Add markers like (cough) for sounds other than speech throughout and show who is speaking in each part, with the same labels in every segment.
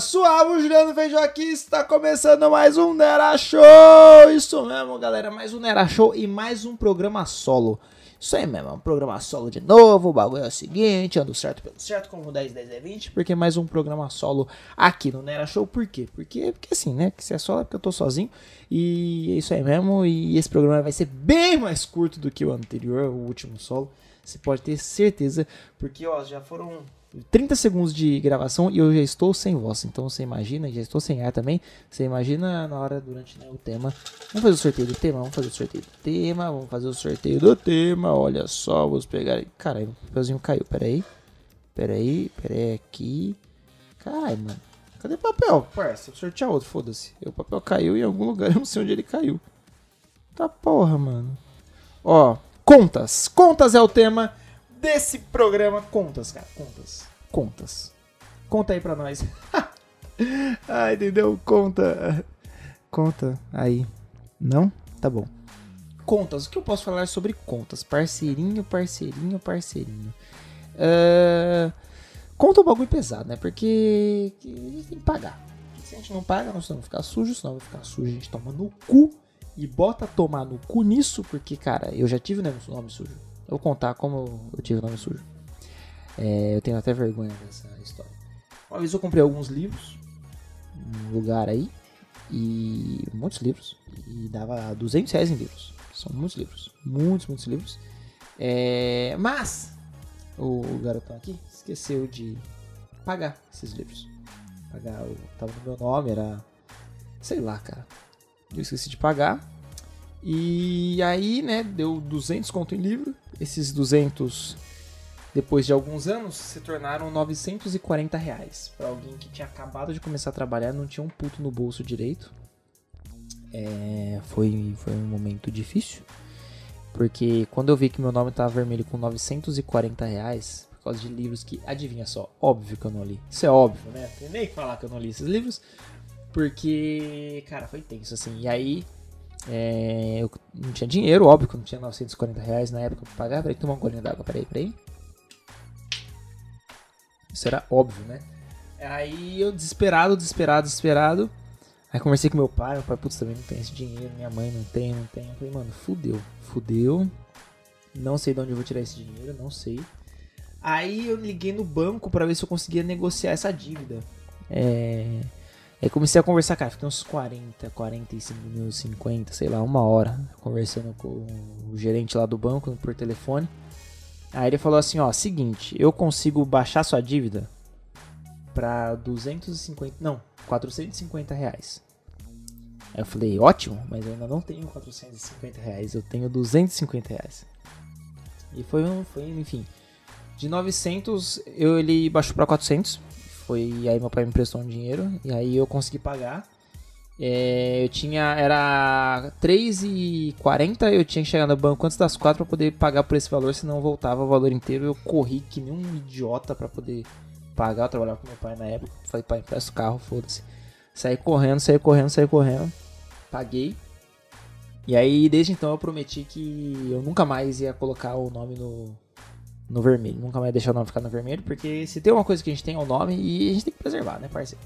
Speaker 1: suave, o Juliano Feijó aqui, está começando mais um Nera Show! Isso mesmo, galera, mais um Nera Show e mais um programa solo. Isso aí mesmo, um programa solo de novo, o bagulho é o seguinte, ando certo pelo certo, como 10, 10 é 20, porque mais um programa solo aqui no Nera Show, por quê? Porque, porque assim, né, que se é solo é porque eu tô sozinho, e é isso aí mesmo, e esse programa vai ser bem mais curto do que o anterior, o último solo, você pode ter certeza, porque, ó, já foram 30 segundos de gravação e eu já estou sem voz. Então você imagina, já estou sem ar também. Você imagina na hora durante né, o tema. Vamos fazer o sorteio do tema, vamos fazer o sorteio do tema, vamos fazer o sorteio do tema. Olha só, vamos pegar. Caralho, o papelzinho caiu. Pera aí. Pera aí, pera aí aqui. Caralho, mano. Cadê o papel? Parça, vou sortear outro, foda-se. O papel caiu em algum lugar, (laughs) eu não sei onde ele caiu. Tá porra, mano. Ó, contas. Contas é o tema desse programa. Contas, cara. Contas. Contas. Conta aí pra nós. (laughs) ah, entendeu? Conta. Conta aí. Não? Tá bom. Contas. O que eu posso falar sobre contas? Parceirinho, parceirinho, parceirinho. Uh, conta um bagulho pesado, né? Porque a gente tem que pagar. Se a gente não paga, nós vamos ficar sujo. Senão vai ficar sujo, a gente toma no cu. E bota tomar no cu nisso, porque, cara, eu já tive né, nome sujo. Eu vou contar como eu tive o nome sujo. É, eu tenho até vergonha dessa história. Uma vez eu comprei alguns livros, num lugar aí, e muitos livros, e dava 200 reais em livros. São muitos livros, muitos, muitos livros. É, mas o garotão aqui esqueceu de pagar esses livros. Pagar, o, tava no meu nome, era. Sei lá, cara. Eu esqueci de pagar. E aí, né, deu 200 conto em livro. Esses 200, depois de alguns anos, se tornaram 940 reais. Para alguém que tinha acabado de começar a trabalhar, não tinha um puto no bolso direito. É, foi, foi um momento difícil. Porque quando eu vi que meu nome estava vermelho com 940 reais, por causa de livros que, adivinha só, óbvio que eu não li. Isso é óbvio, né? Tem nem que falar que eu não li esses livros. Porque, cara, foi tenso assim. E aí, é, eu não tinha dinheiro, óbvio que eu não tinha 940 reais na época pra pagar. Peraí, tomar um golinho d'água, peraí, peraí. Isso era óbvio, né? Aí eu desesperado, desesperado, desesperado. Aí conversei com meu pai, meu pai, putz, também não tem esse dinheiro, minha mãe não tem, não tem. Eu falei, mano, fudeu, fudeu. Não sei de onde eu vou tirar esse dinheiro, não sei. Aí eu liguei no banco para ver se eu conseguia negociar essa dívida. É. Aí comecei a conversar, cara, fiquei uns 40, 45 minutos, 50, sei lá, uma hora, conversando com o gerente lá do banco por telefone. Aí ele falou assim, ó, seguinte, eu consigo baixar sua dívida pra 250, não, 450 reais. Aí eu falei, ótimo, mas eu ainda não tenho 450 reais, eu tenho 250 reais. E foi, foi enfim, de 900 eu, ele baixou pra 400, foi aí meu pai me emprestou um dinheiro e aí eu consegui pagar. É, eu tinha. Era 3,40 eu tinha que chegar no banco antes das 4 para poder pagar por esse valor, senão voltava o valor inteiro. Eu corri que nem um idiota para poder pagar. Eu trabalhava com meu pai na época. Falei, pai, empresta o carro, foda-se. Saí correndo, saí correndo, saí correndo. Paguei. E aí, desde então, eu prometi que eu nunca mais ia colocar o nome no, no vermelho. Nunca mais deixar o nome ficar no vermelho, porque se tem uma coisa que a gente tem é o nome e a gente tem que preservar, né, parceiro?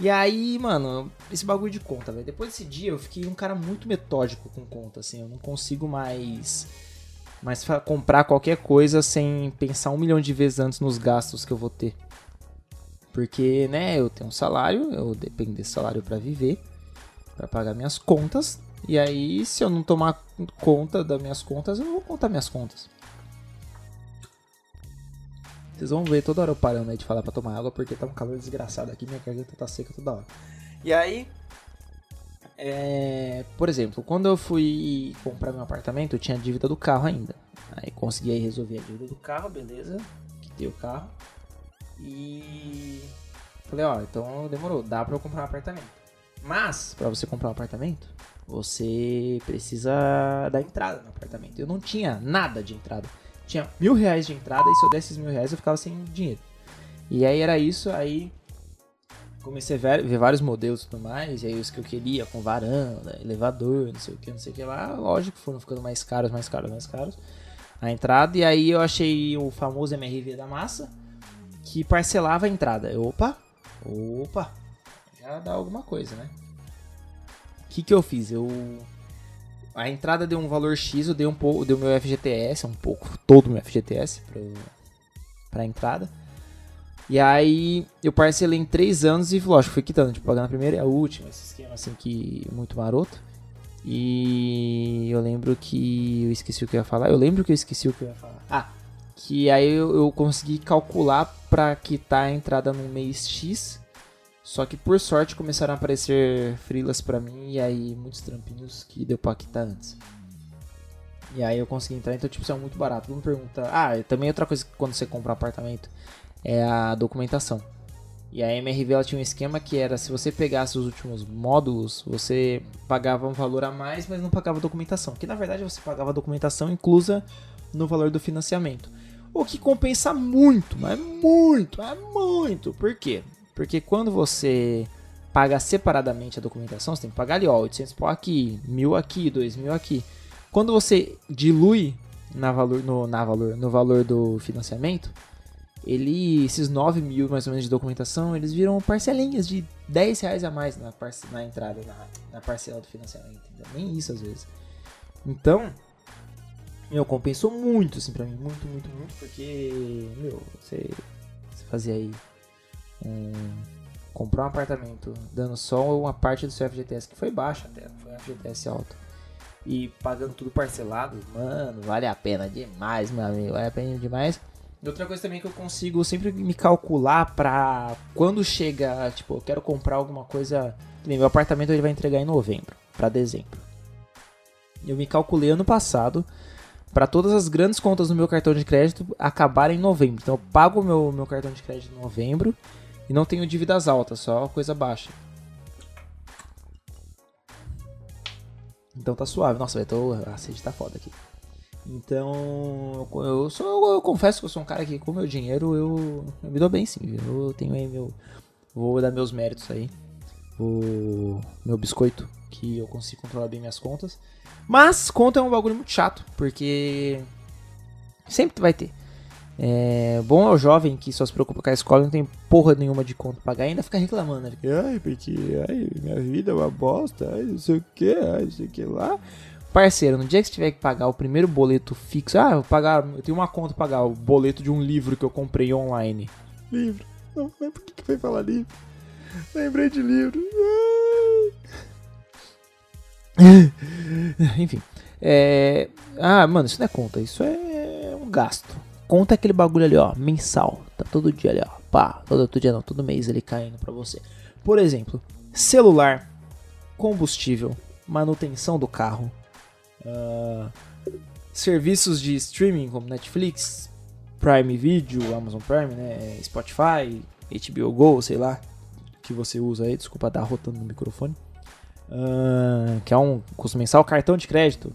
Speaker 1: E aí, mano, esse bagulho de conta, velho. Depois desse dia eu fiquei um cara muito metódico com conta, assim. Eu não consigo mais, mais comprar qualquer coisa sem pensar um milhão de vezes antes nos gastos que eu vou ter. Porque, né, eu tenho um salário, eu dependo desse salário para viver, para pagar minhas contas. E aí, se eu não tomar conta das minhas contas, eu não vou contar minhas contas. Vocês vão ver toda hora eu parando aí de falar pra tomar água, porque tá um calor desgraçado aqui, minha garganta tá seca toda hora. E aí, é, por exemplo, quando eu fui comprar meu apartamento, eu tinha a dívida do carro ainda. Aí consegui aí resolver a dívida do carro, beleza. Quitei o carro. E falei, ó, então demorou, dá pra eu comprar um apartamento. Mas, para você comprar um apartamento, você precisa dar entrada no apartamento. Eu não tinha nada de entrada tinha mil reais de entrada e se eu desse esses mil reais eu ficava sem dinheiro. E aí era isso, aí comecei a ver, ver vários modelos e tudo mais, e aí os que eu queria, com varanda, elevador, não sei o que, não sei o que lá, lógico, foram ficando mais caros, mais caros, mais caros a entrada, e aí eu achei o famoso MRV da massa, que parcelava a entrada. Opa, opa, ia dar alguma coisa, né? O que, que eu fiz? Eu. A entrada deu um valor X, eu dei um pouco. Deu meu FGTS, um pouco, todo meu FGTS pra entrada. E aí eu parcelei em 3 anos e, lógico, fui quitando, tipo, pagando a primeira e a última, esse esquema assim que muito maroto. E eu lembro que eu esqueci o que eu ia falar. Eu lembro que eu esqueci o que eu ia falar. Ah, que aí eu, eu consegui calcular para quitar a entrada no mês X. Só que por sorte começaram a aparecer frilas para mim e aí muitos trampinhos que deu pra quitar antes. E aí eu consegui entrar, então tipo, isso é muito barato. Vamos perguntar. Ah, também outra coisa que quando você compra um apartamento é a documentação. E a MRV ela tinha um esquema que era se você pegasse os últimos módulos, você pagava um valor a mais, mas não pagava documentação. Que na verdade você pagava documentação inclusa no valor do financiamento. O que compensa muito, mas muito, é muito. Por quê? Porque quando você paga separadamente a documentação, você tem que pagar ali, ó, 800 por aqui, 1000 aqui, 2000 aqui. Quando você dilui na valor, no, na valor, no valor do financiamento, ele, esses 9 mil mais ou menos de documentação, eles viram parcelinhas de 10 reais a mais na, parce, na entrada, na, na parcela do financiamento. Entendeu? Nem isso às vezes. Então, meu, compensou muito, assim, pra mim. Muito, muito, muito, porque, meu, você, você fazia aí um. Comprar um apartamento dando só uma parte do seu FGTS, que foi baixo até, foi um FGTS alto. E pagando tudo parcelado, mano, vale a pena demais, meu amigo. Vale a pena demais. E outra coisa também que eu consigo sempre me calcular pra quando chega, tipo, eu quero comprar alguma coisa. Meu apartamento ele vai entregar em novembro, para dezembro. Eu me calculei ano passado para todas as grandes contas do meu cartão de crédito acabarem em novembro. Então eu pago meu, meu cartão de crédito em novembro e não tenho dívidas altas, só coisa baixa. Então tá suave. Nossa, tô, a sede tá foda aqui. Então, eu, sou, eu, confesso que eu sou um cara que com meu dinheiro eu, eu me dou bem sim? Eu tenho aí meu. Vou dar meus méritos aí. O meu biscoito, que eu consigo controlar bem minhas contas. Mas conta é um bagulho muito chato, porque sempre vai ter. É, bom é o jovem que só se preocupa com a escola e não tem porra nenhuma de conta pra pagar e ainda fica reclamando. Né? Ai, porque ai, minha vida é uma bosta, ai, não sei o que, ai, não sei o que lá. Parceiro, no dia que você tiver que pagar o primeiro boleto fixo, ah, eu, pagar, eu tenho uma conta pra pagar o boleto de um livro que eu comprei online. Livro. Não lembro por que foi falar livro. Lembrei de livro. (laughs) Enfim. É... Ah, mano, isso não é conta, isso é um gasto. Conta aquele bagulho ali, ó, mensal. Tá todo dia ali, ó. Pá, todo outro dia não, todo mês ele caindo pra você. Por exemplo, celular, combustível, manutenção do carro, uh, serviços de streaming como Netflix, Prime Video, Amazon Prime, né, Spotify, HBO Go, sei lá, que você usa aí, desculpa dar rotando no microfone, uh, que é um custo mensal, cartão de crédito,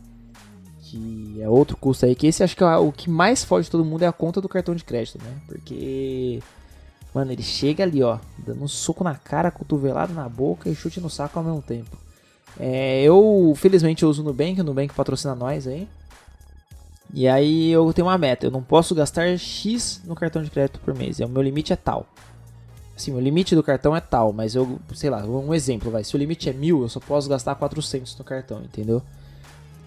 Speaker 1: que é outro custo aí, que esse acho que é o que mais foge de todo mundo é a conta do cartão de crédito, né, porque... Mano, ele chega ali, ó, dando um soco na cara, cotovelado na boca e chute no saco ao mesmo tempo. É, eu, felizmente, eu uso o Nubank, o Nubank patrocina nós aí. E aí eu tenho uma meta, eu não posso gastar X no cartão de crédito por mês, o meu limite é tal. Assim, o limite do cartão é tal, mas eu, sei lá, um exemplo, vai, se o limite é mil, eu só posso gastar 400 no cartão, entendeu?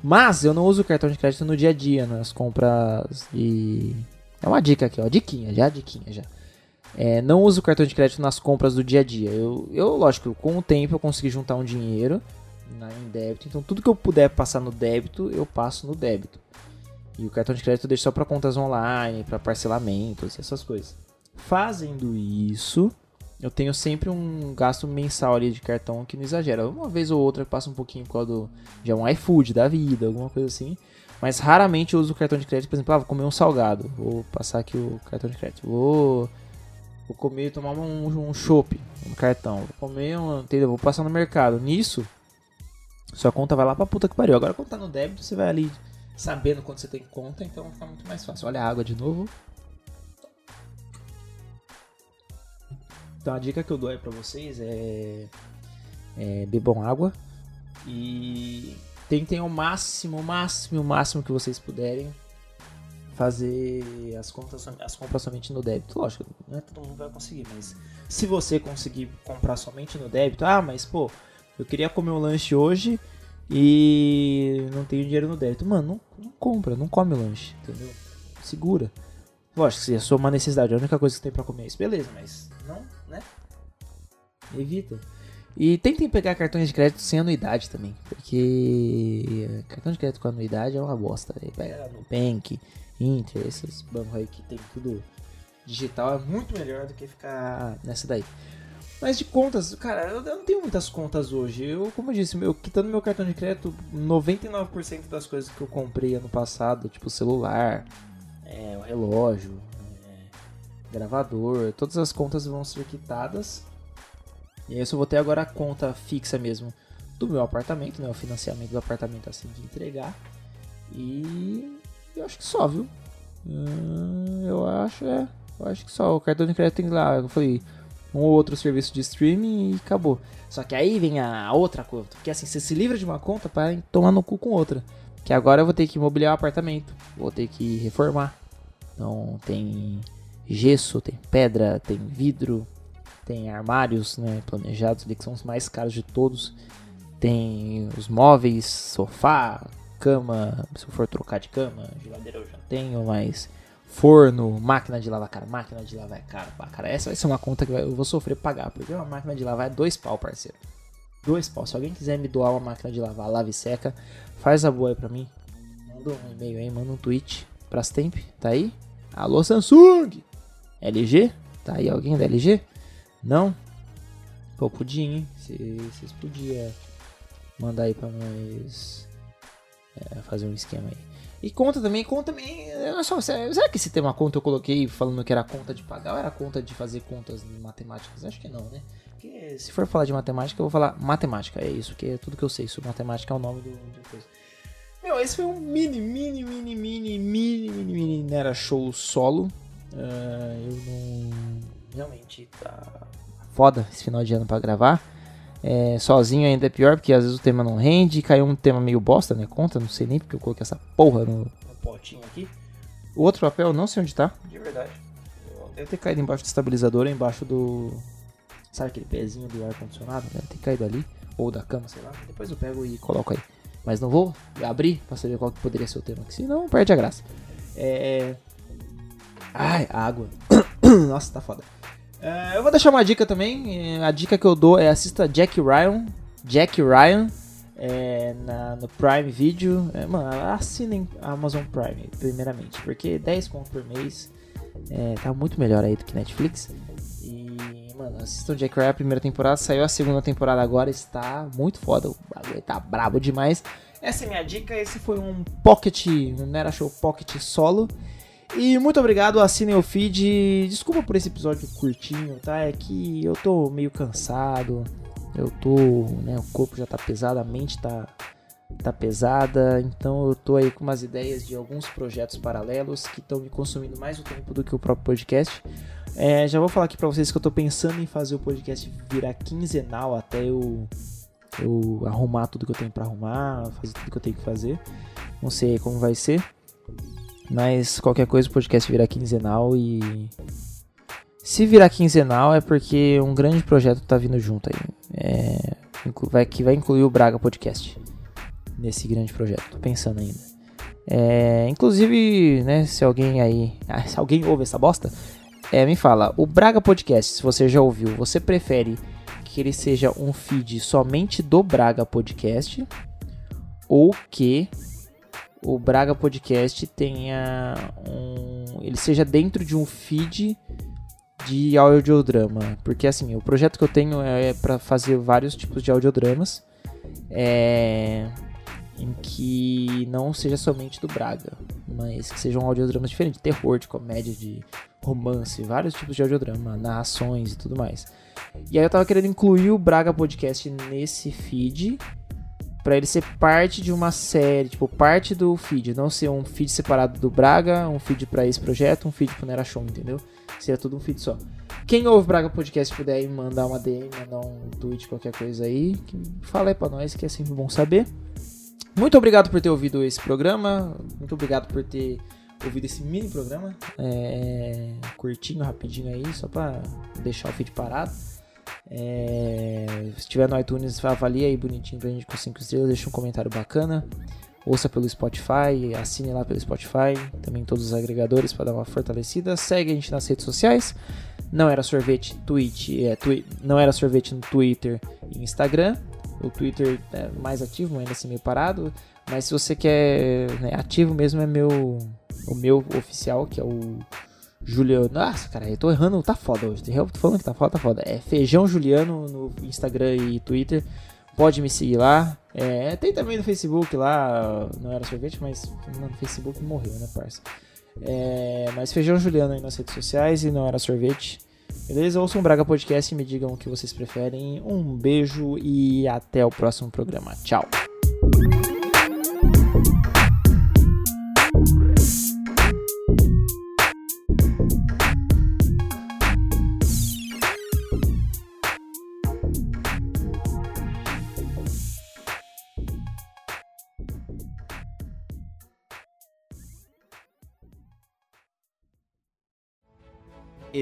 Speaker 1: Mas eu não uso cartão de crédito no dia a dia, nas compras e... É uma dica aqui, ó, diquinha, já, diquinha, já. É, não uso cartão de crédito nas compras do dia a dia. Eu, eu, lógico, com o tempo eu consegui juntar um dinheiro na, em débito. Então tudo que eu puder passar no débito, eu passo no débito. E o cartão de crédito eu deixo só para contas online, para parcelamentos, essas coisas. Fazendo isso, eu tenho sempre um gasto mensal ali de cartão que não exagera. Uma vez ou outra passa um pouquinho por causa do, de um iFood da vida, alguma coisa assim. Mas raramente eu uso o cartão de crédito, por exemplo, ah, vou comer um salgado, vou passar aqui o cartão de crédito. Vou, vou comer, tomar um, um chopp no cartão. Vou comer um, entendeu? Vou passar no mercado. Nisso, sua conta vai lá pra puta que pariu. Agora quando tá no débito, você vai ali sabendo quanto você tem conta, então fica muito mais fácil. Olha a água de novo. Então a dica que eu dou aí pra vocês é, é bebam água e tentem o máximo, o máximo, o máximo que vocês puderem fazer as contas, as compras somente no débito. Lógico, não é todo mundo vai conseguir, mas se você conseguir comprar somente no débito, ah, mas pô, eu queria comer um lanche hoje e não tenho dinheiro no débito. Mano, não, não compra, não come o lanche, entendeu? Segura. Lógico, se é só uma necessidade, a única coisa que tem pra comer é isso, beleza, mas não? Evita. E tentem pegar cartões de crédito sem anuidade também, porque cartão de crédito com anuidade é uma bosta. Pega no Bank, Inter, esses bancos aí que tem tudo digital é muito melhor do que ficar nessa daí. Mas de contas, cara, eu não tenho muitas contas hoje. Eu, como eu disse, meu, quitando meu cartão de crédito, 99% das coisas que eu comprei ano passado, tipo celular, é, relógio, é, gravador, todas as contas vão ser quitadas. E aí eu só vou ter agora a conta fixa mesmo do meu apartamento, né? O financiamento do apartamento assim de entregar. E eu acho que só, viu? Hum, eu acho, é. Eu acho que só. O cartão de crédito tem lá, eu falei, um ou outro serviço de streaming e acabou. Só que aí vem a outra conta. Porque assim, você se livra de uma conta para tomar no cu com outra. Que agora eu vou ter que mobiliar o apartamento. Vou ter que reformar. Então tem gesso, tem pedra, tem vidro, tem armários né, planejados ali que são os mais caros de todos. Tem os móveis, sofá, cama, se eu for trocar de cama, geladeira eu já tenho, mas forno, máquina de lavar, cara, máquina de lavar é caro, cara, essa vai ser uma conta que eu vou sofrer pagar, porque uma máquina de lavar é dois pau, parceiro. Dois pau. Se alguém quiser me doar uma máquina de lavar, lave seca, faz a boa aí pra mim. Manda um e-mail aí, manda um tweet. Brastemp, tá aí? Alô Samsung! LG? Tá aí alguém da LG? Não? Pô, podia, hein? Vocês podiam mandar aí pra nós é, fazer um esquema aí. E conta também, conta também. É só, será que se tem uma conta eu coloquei falando que era conta de pagar ou era conta de fazer contas matemáticas? Acho que não, né? Porque se for falar de matemática, eu vou falar matemática. É isso, que é tudo que eu sei sobre matemática é o nome do, do coisa. Meu, esse foi um mini, mini, mini, mini, mini, mini, mini Nera Show solo. Uh, eu não. Realmente tá foda esse final de ano pra gravar. É, sozinho ainda é pior, porque às vezes o tema não rende. Caiu um tema meio bosta, né? Conta, não sei nem porque eu coloquei essa porra no, no potinho aqui. O outro papel, não sei onde tá. De verdade. Deve ter caído embaixo do estabilizador, embaixo do. Sabe aquele pezinho do ar-condicionado? Deve ter caído ali. Ou da cama, sei lá. Depois eu pego e coloco aí. Mas não vou abrir pra saber qual que poderia ser o tema, que senão perde a graça. É. Ai, água. (coughs) (coughs) Nossa, tá foda. É, eu vou deixar uma dica também. A dica que eu dou é assista Jack Ryan. Jack Ryan. É, na, no Prime Video. É, mano, assinem Amazon Prime, primeiramente. Porque 10 conto por mês é, tá muito melhor aí do que Netflix. E, mano, assistam Jack Ryan a primeira temporada. Saiu a segunda temporada agora. Está muito foda. O bagulho tá brabo demais. Essa é minha dica. Esse foi um Pocket, um Nera Show Pocket solo. E muito obrigado, assinem o feed. Desculpa por esse episódio curtinho, tá? É que eu tô meio cansado. Eu tô, né, o corpo já tá pesado, a mente tá tá pesada, então eu tô aí com umas ideias de alguns projetos paralelos que estão me consumindo mais o tempo do que o próprio podcast. É, já vou falar aqui para vocês que eu tô pensando em fazer o podcast virar quinzenal até eu, eu arrumar tudo que eu tenho para arrumar, fazer tudo que eu tenho que fazer. Não sei como vai ser. Mas qualquer coisa o podcast virar quinzenal e. Se virar quinzenal é porque um grande projeto tá vindo junto aí. É, vai, que vai incluir o Braga Podcast nesse grande projeto. Tô pensando ainda. É, inclusive, né, se alguém aí. Ah, se alguém ouve essa bosta, é, me fala. O Braga Podcast, se você já ouviu, você prefere que ele seja um feed somente do Braga Podcast? Ou que o Braga Podcast tenha um. ele seja dentro de um feed de audiodrama. Porque assim, o projeto que eu tenho é para fazer vários tipos de audiodramas. É, em que não seja somente do Braga, mas que sejam audiodramas diferentes, terror, de comédia, de romance, vários tipos de audiodrama, narrações e tudo mais. E aí eu tava querendo incluir o Braga Podcast nesse feed para ele ser parte de uma série, tipo, parte do feed, não ser um feed separado do Braga, um feed para esse projeto, um feed pro Nera Show, entendeu? Seria tudo um feed só. Quem ouve Braga Podcast puder mandar uma DM, mandar um tweet, qualquer coisa aí, fala aí pra nós que é sempre bom saber. Muito obrigado por ter ouvido esse programa, muito obrigado por ter ouvido esse mini programa. É, curtinho, rapidinho aí, só pra deixar o feed parado. É, se tiver no iTunes, avalia aí bonitinho pra gente com 5 estrelas, deixa um comentário bacana. Ouça pelo Spotify, assine lá pelo Spotify, também todos os agregadores para dar uma fortalecida. Segue a gente nas redes sociais. Não era sorvete, tweet, é, twi não era sorvete no Twitter e Instagram. O Twitter é mais ativo, ainda assim meio parado. Mas se você quer né, ativo mesmo, é meu o meu oficial, que é o Juliano. Nossa, cara, eu tô errando, tá foda hoje. Tô falando que tá foda, tá foda. É Feijão Juliano no Instagram e Twitter. Pode me seguir lá. É, tem também no Facebook lá, não era sorvete, mas no Facebook morreu, né, parça? É, mas Feijão Juliano aí nas redes sociais e não era sorvete. Beleza? Ouçam um Braga Podcast e me digam o que vocês preferem. Um beijo e até o próximo programa. Tchau!